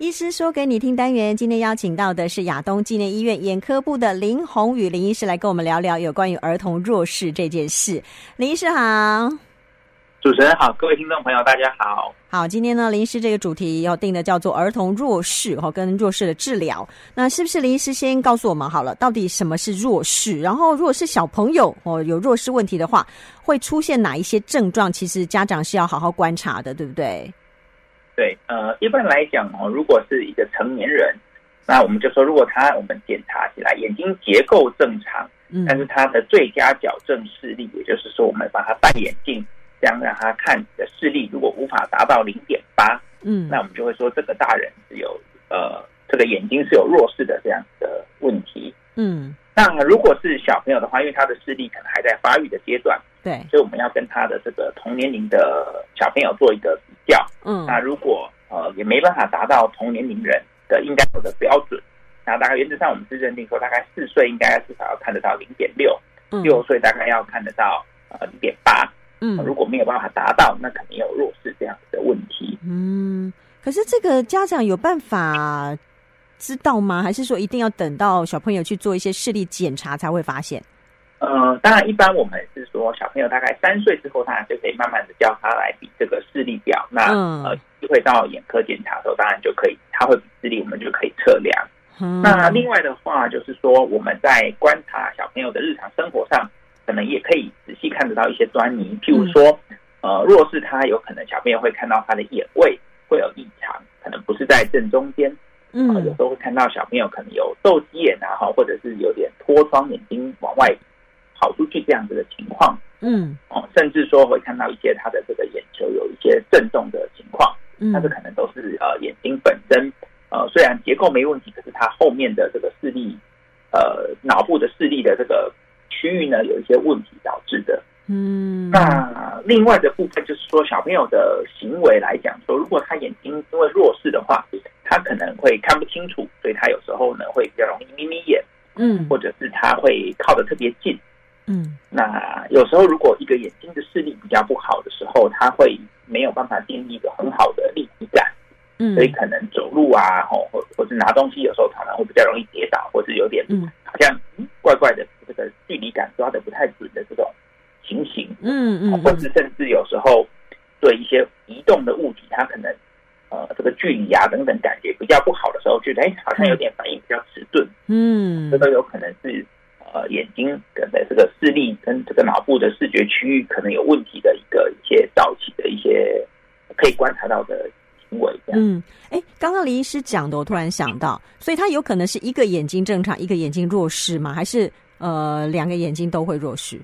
医师说给你听单元，今天邀请到的是亚东纪念医院眼科部的林宏宇林医师来跟我们聊聊有关于儿童弱视这件事。林医师好，主持人好，各位听众朋友大家好。好，今天呢林医师这个主题要定的叫做儿童弱视哈，跟弱视的治疗。那是不是林医师先告诉我们好了，到底什么是弱视？然后如果是小朋友哦有弱视问题的话，会出现哪一些症状？其实家长是要好好观察的，对不对？对，呃，一般来讲哦，如果是一个成年人，那我们就说，如果他我们检查起来眼睛结构正常，嗯，但是他的最佳矫正视力，也就是说，我们把他戴眼镜，这样让他看的视力，如果无法达到零点八，嗯，那我们就会说这个大人是有呃，这个眼睛是有弱视的这样的问题，嗯，那如果是小朋友的话，因为他的视力可能还在发育的阶段。对，所以我们要跟他的这个同年龄的小朋友做一个嗯，那如果呃也没办法达到同年龄人的应该有的标准，那大概原则上我们是认定说，大概四岁应该至少要看得到零点六，六岁大概要看得到呃零点八。嗯，如果没有办法达到，那肯定有弱视这样子的问题。嗯，可是这个家长有办法知道吗？还是说一定要等到小朋友去做一些视力检查才会发现？呃，当然，一般我们是说，小朋友大概三岁之后，他就可以慢慢的叫他来比这个视力表。那、嗯、呃，机会到眼科检查的时候，当然就可以，他会比视力，我们就可以测量。嗯、那另外的话，就是说我们在观察小朋友的日常生活上，可能也可以仔细看得到一些端倪。譬如说，呃，若是他有可能小朋友会看到他的眼位会有异常，可能不是在正中间。嗯、呃，有时候会看到小朋友可能有斗鸡眼啊，哈，或者是有点脱窗，眼睛往外。跑出去这样子的情况，嗯，哦，甚至说会看到一些他的这个眼球有一些震动的情况，嗯，那这可能都是呃眼睛本身呃虽然结构没问题，可是他后面的这个视力，呃脑部的视力的这个区域呢有一些问题导致的，嗯，那另外的部分就是说小朋友的行为来讲说，如果他眼睛因为弱视的话，他可能会看不清楚，所以他有时候呢会比较容易眯眯眼，嗯，或者是他会靠得特别近。嗯，那有时候如果一个眼睛的视力比较不好的时候，他会没有办法建立一个很好的立体感，嗯，所以可能走路啊，或或或是拿东西，有时候常常会比较容易跌倒，或是有点好像怪怪的这个距离感抓的不太准的这种情形，嗯嗯，或是甚至有时候对一些移动的物体，它可能呃这个距离啊等等感觉比较不好的时候，觉得哎好像有点反应比较迟钝，嗯，这都有可能是。呃，眼睛的这个视力跟这个脑部的视觉区域可能有问题的一个一些早期的一些可以观察到的行为。嗯，哎，刚刚林医师讲的，我突然想到，所以他有可能是一个眼睛正常，一个眼睛弱视吗？还是呃两个眼睛都会弱视？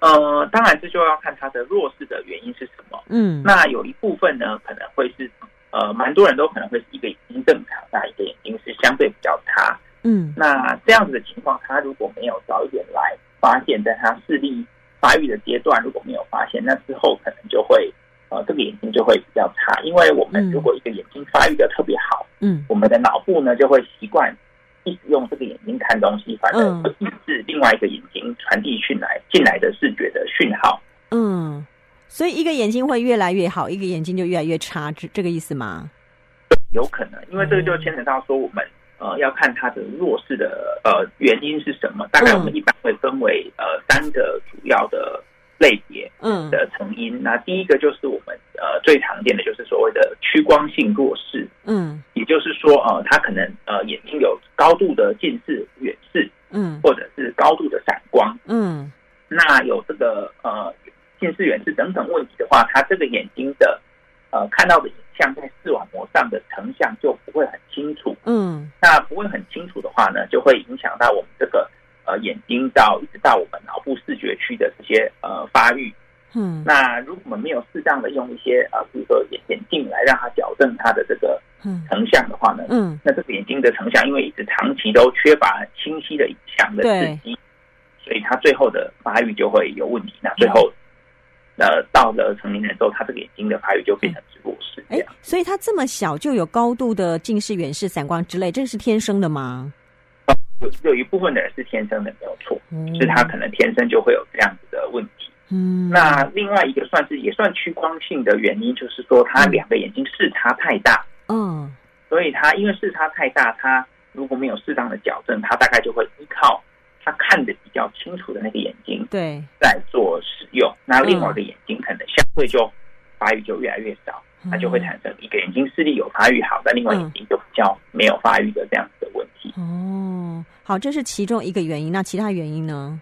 呃，当然这就要看他的弱视的原因是什么。嗯，那有一部分呢，可能会是呃蛮多人都可能会是一个眼睛正常，那一个眼睛是相对比较差。嗯，那这样子的情况，他如果没有早一点来发现，在他视力发育的阶段，如果没有发现，那之后可能就会，呃，这个眼睛就会比较差。因为我们如果一个眼睛发育的特别好，嗯，我们的脑部呢就会习惯一直用这个眼睛看东西，反正会抑制另外一个眼睛传递进来进来的视觉的讯号。嗯，所以一个眼睛会越来越好，一个眼睛就越来越差，这这个意思吗？有可能，因为这个就牵扯到说我们。呃，要看他的弱视的呃原因是什么？大概我们一般会分为呃三个主要的类别，嗯。的成因。嗯、那第一个就是我们呃最常见的就是所谓的屈光性弱视，嗯，也就是说呃他可能呃眼睛有高度的近视、远视，嗯，或者是高度的散光，嗯，那有这个呃近视、远视等等问题的话，他这个眼睛的呃看到的影。像在视网膜上的成像就不会很清楚，嗯，那不会很清楚的话呢，就会影响到我们这个呃眼睛到一直到我们脑部视觉区的这些呃发育，嗯，那如果我们没有适当的用一些呃比如说眼眼镜来让它矫正它的这个成像的话呢，嗯，那这个眼睛的成像因为一直长期都缺乏清晰的影像的刺激，所以它最后的发育就会有问题，那最后。呃，到了成年人之后，他这个眼睛的发育就变成弱视。哎，所以他这么小就有高度的近视、远视、散光之类，这个是天生的吗？有有一部分的人是天生的，没有错，嗯、是他可能天生就会有这样子的问题。嗯，那另外一个算是也算屈光性的原因，就是说他两个眼睛视差太大。嗯，所以他因为视差太大，他如果没有适当的矫正，他大概就会依靠他看得比较清楚的那个眼睛，对，在做使用。那另外一个眼睛可能相对就发育就越来越少，它就会产生一个眼睛视力有发育好，但另外眼睛就比较没有发育的这样子的问题。哦，好，这是其中一个原因。那其他原因呢？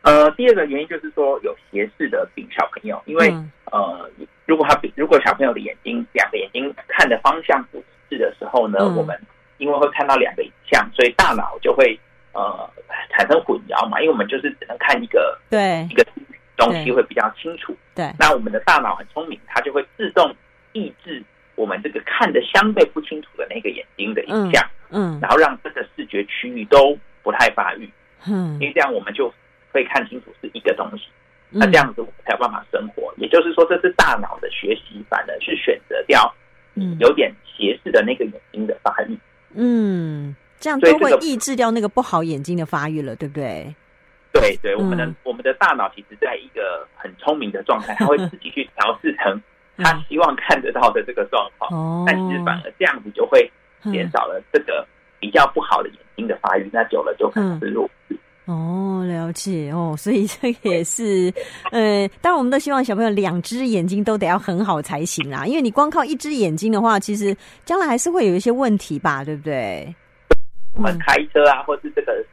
呃，第二个原因就是说有斜视的病小朋友，因为、嗯、呃，如果他如果小朋友的眼睛两个眼睛看的方向不一致的时候呢，嗯、我们因为会看到两个影像，所以大脑就会呃产生混淆嘛，因为我们就是只能看一个对一个东西会比较清楚。对，那我们的大脑很聪明，它就会自动抑制我们这个看的相对不清楚的那个眼睛的影像，嗯，嗯然后让这个视觉区域都不太发育，嗯，因为这样我们就。会看清楚是一个东西，那这样子我们才有办法生活。嗯、也就是说，这是大脑的学习，反而是选择掉嗯有点斜视的那个眼睛的发育。嗯，这样都会抑制掉那个不好眼睛的发育了，对不对？对对，我们的、嗯、我们的大脑其实在一个很聪明的状态，它会自己去调试成 它希望看得到的这个状况。但其实反而这样子就会减少了这个比较不好的眼睛的发育，那久了就可能是弱视。哦，了解哦，所以这也是，呃，当然我们都希望小朋友两只眼睛都得要很好才行啦，因为你光靠一只眼睛的话，其实将来还是会有一些问题吧，对不对？我们开车啊，或是这个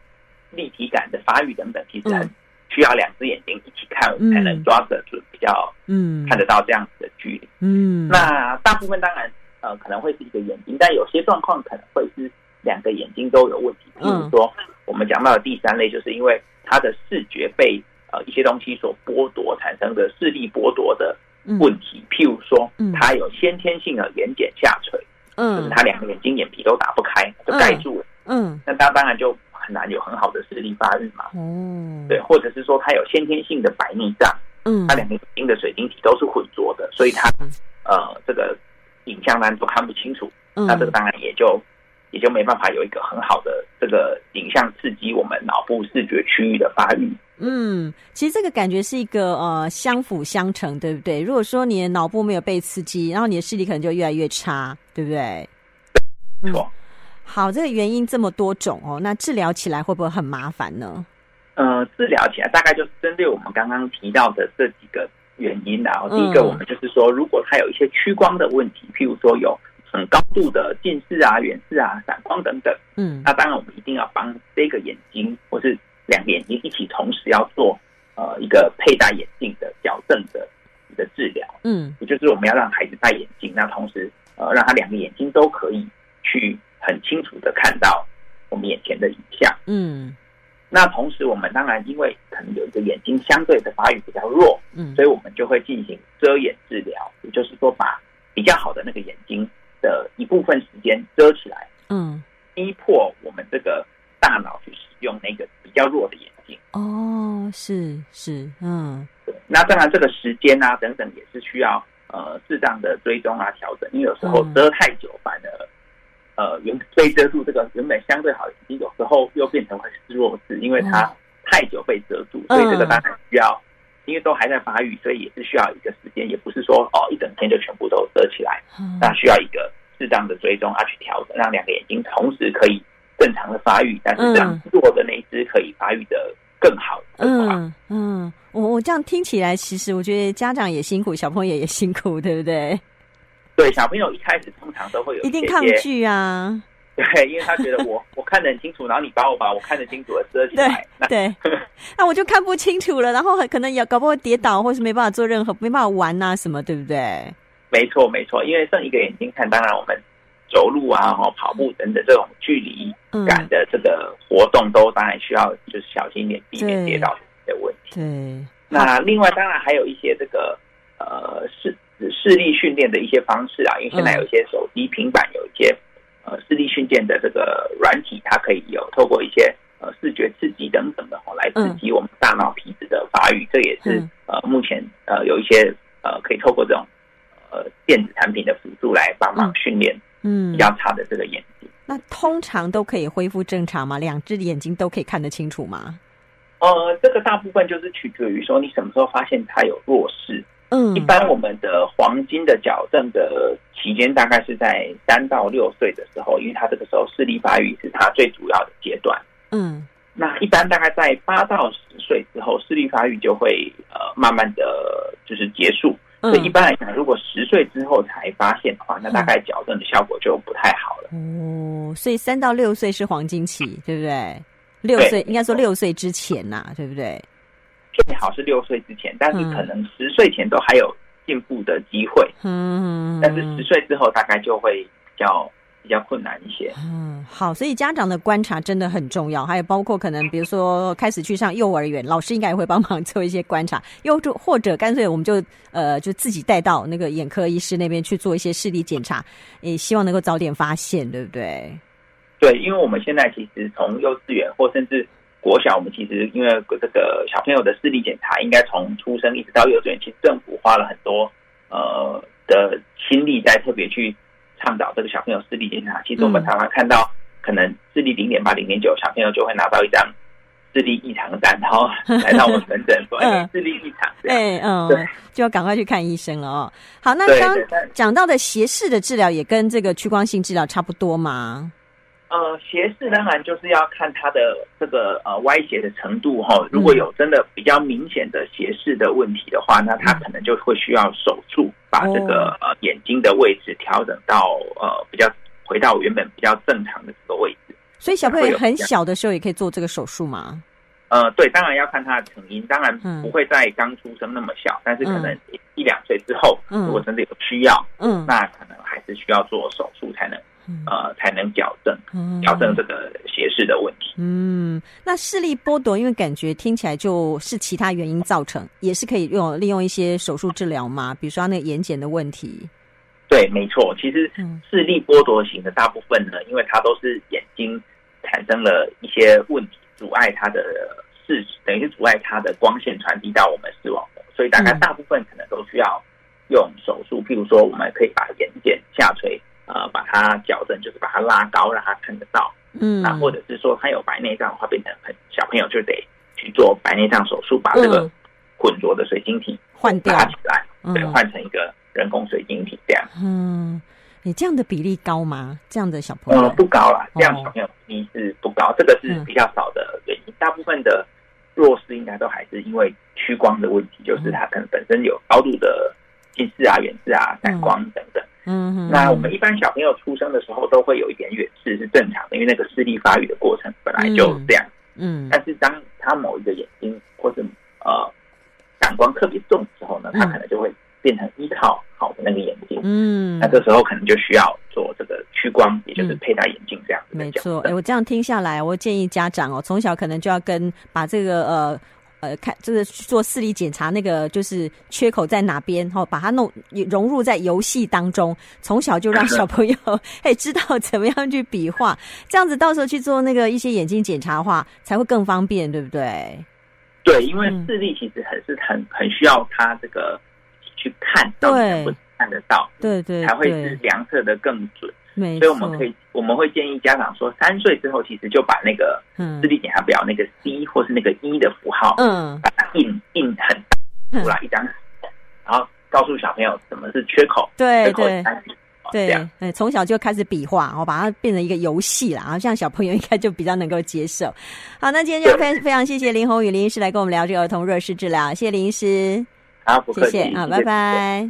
立体感的发育等等，其实很需要两只眼睛一起看，嗯、才能抓得住比较，嗯，看得到这样子的距离。嗯，那大部分当然，呃，可能会是一个眼睛，但有些状况可能会是两个眼睛都有问题，比如说。嗯我们讲到的第三类，就是因为他的视觉被呃一些东西所剥夺，产生的视力剥夺的问题。譬如说，他有先天性的眼睑下垂，嗯，就是他两个眼睛眼皮都打不开，就盖住了，嗯，那他当然就很难有很好的视力发育嘛，嗯，对，或者是说他有先天性的白内障，嗯，他两个眼睛的水晶体都是浑浊的，所以他呃这个影像呢都看不清楚，那这个当然也就。也就没办法有一个很好的这个影像刺激我们脑部视觉区域的发育。嗯，其实这个感觉是一个呃相辅相成，对不对？如果说你的脑部没有被刺激，然后你的视力可能就越来越差，对不对？没错。好，这个原因这么多种哦，那治疗起来会不会很麻烦呢？呃，治疗起来大概就是针对我们刚刚提到的这几个原因，然后第一个我们就是说，如果它有一些屈光的问题，譬如说有。很高度的近视啊、远视啊、散光等等，嗯，那当然我们一定要帮这个眼睛或是两个眼睛一起同时要做呃一个佩戴眼镜的矫正的一个治疗，嗯，也就是我们要让孩子戴眼镜，那同时呃让他两个眼睛都可以去很清楚的看到我们眼前的影像，嗯，那同时我们当然因为可能有一个眼睛相对的发育比较弱，嗯，所以我们就会进行遮眼治疗，也就是说把比较好的那个眼睛。的一部分时间遮起来，嗯，逼迫我们这个大脑去使用那个比较弱的眼睛。哦，是是，嗯，对。那当然，这个时间啊等等也是需要呃适当的追踪啊调整，因为有时候遮太久，反而呃原被遮住这个原本相对好的眼睛，有时候又变成会是弱视，因为它太久被遮住，所以这个当然需要，因为都还在发育，所以也是需要一个时间，也不是说哦一整天就全部都遮起来，那需要一个。适当的追踪啊，去调整，让两个眼睛同时可以正常的发育，但是这样弱的那一只可以发育的更好。嗯嗯，我我这样听起来，其实我觉得家长也辛苦，小朋友也 辛苦，对不对？对，小朋友一开始通常都会有一定抗拒啊。对，因为他觉得我 我看得很清楚，然后你把我把我看得清楚的遮起来，对，那我就看不清楚了，然后很可能也搞不好跌倒，或是没办法做任何没办法玩啊什么，对不对？没错，没错，因为剩一个眼睛看，当然我们走路啊、或跑步等等这种距离感的这个活动，都当然需要就是小心一点，避免跌倒的问题。对。那另外，当然还有一些这个呃视视力训练的一些方式啊，因为现在有一些手机、平板有一些呃视力训练的这个软体，它可以有透过一些呃视觉刺激等等的来刺激我们大脑皮质的发育，这也是呃目前呃有一些呃可以透过这种。呃，电子产品的辅助来帮忙训练，嗯，比较差的这个眼睛，那通常都可以恢复正常吗？两只眼睛都可以看得清楚吗？呃，这个大部分就是取决于说你什么时候发现它有弱视，嗯，一般我们的黄金的矫正的期间大概是在三到六岁的时候，因为他这个时候视力发育是他最主要的阶段。嗯，那一般大概在八到十岁之后，视力发育就会呃慢慢的就是结束。所以一般来讲，如果十岁之后才发现的话，那大概矫正的效果就不太好了。哦，所以三到六岁是黄金期，对不对？六岁应该说六岁之前呐、啊，对不对？最好是六岁之前，但是可能十岁前都还有进步的机会。嗯，但是十岁之后大概就会比较。比较困难一些。嗯，好，所以家长的观察真的很重要，还有包括可能比如说开始去上幼儿园，老师应该也会帮忙 做一些观察，又就或者干脆我们就呃就自己带到那个眼科医师那边去做一些视力检查，也希望能够早点发现，对不对？对，因为我们现在其实从幼稚园或甚至国小，我们其实因为这个小朋友的视力检查，应该从出生一直到幼稚园，其实政府花了很多呃的心力在特别去。倡导这个小朋友视力检查，其实我们常常看到，可能视力零点八、零点九，小朋友就会拿到一张视力异常单，然后 来到我们门诊说：“哎，视力异常。”对，嗯，对，就要赶快去看医生了哦。好，那刚讲到的斜视的治疗也跟这个屈光性治疗差不多吗？呃，斜视当然就是要看它的这个呃歪斜的程度哈。如果有真的比较明显的斜视的问题的话，那他可能就会需要手术，把这个呃眼睛的位置调整到呃比较回到原本比较正常的这个位置。所以小朋友很小的时候也可以做这个手术吗？呃，对，当然要看他的成因，当然不会在刚出生那么小，但是可能一两岁之后，如果真的有需要，嗯，那可能还是需要做手术才能。呃，才能矫正，矫正这个斜视的问题。嗯，那视力剥夺，因为感觉听起来就是其他原因造成，也是可以用利用一些手术治疗吗？比如说那个眼睑的问题。对，没错。其实视力剥夺型的大部分呢，因为它都是眼睛产生了一些问题，阻碍它的视，等于是阻碍它的光线传递到我们视网膜，所以大概大部分可能都需要用手术。譬如说，我们可以把眼睑下垂。呃，把它矫正，就是把它拉高，让他看得到。嗯，那或者是说他有白内障的话，变成很小朋友就得去做白内障手术，把这个混浊的水晶体换掉起来，对，换成一个人工水晶体这样。嗯，你这样的比例高吗？这样的小朋友？嗯，不高啦，这样小朋友比例是不高，这个是比较少的原因。大部分的弱视应该都还是因为屈光的问题，就是他可能本身有高度的近视啊、远视啊、散光等等。嗯哼，那我们一般小朋友出生的时候都会有一点远视是正常的，因为那个视力发育的过程本来就这样。嗯，但是当他某一个眼睛或者呃感光特别重的时候呢，他可能就会变成依靠好的那个眼睛。嗯，那这时候可能就需要做这个屈光，也就是佩戴眼镜这样子。没错，哎，我这样听下来，我建议家长哦，从小可能就要跟把这个呃。呃，看这个做视力检查，那个就是缺口在哪边，哈，把它弄融入在游戏当中，从小就让小朋友哎知道怎么样去比划，这样子到时候去做那个一些眼睛检查的话，才会更方便，对不对？对，因为视力其实很是很很需要他这个去看到，能不能看得到，对对，才会是量测的更准。所以我们可以，我们会建议家长说，三岁之后其实就把那个视力检查表那个 C 或是那个一的符号，嗯，把它印印很大出来一张，然后告诉小朋友什么是缺口，对对。对，对，从小就开始比划，然后把它变成一个游戏啦，然后这样小朋友应该就比较能够接受。好，那今天就非非常谢谢林宏宇林医师来跟我们聊这个儿童弱视治疗，谢谢林医师，好，不客气，谢谢，好，拜拜。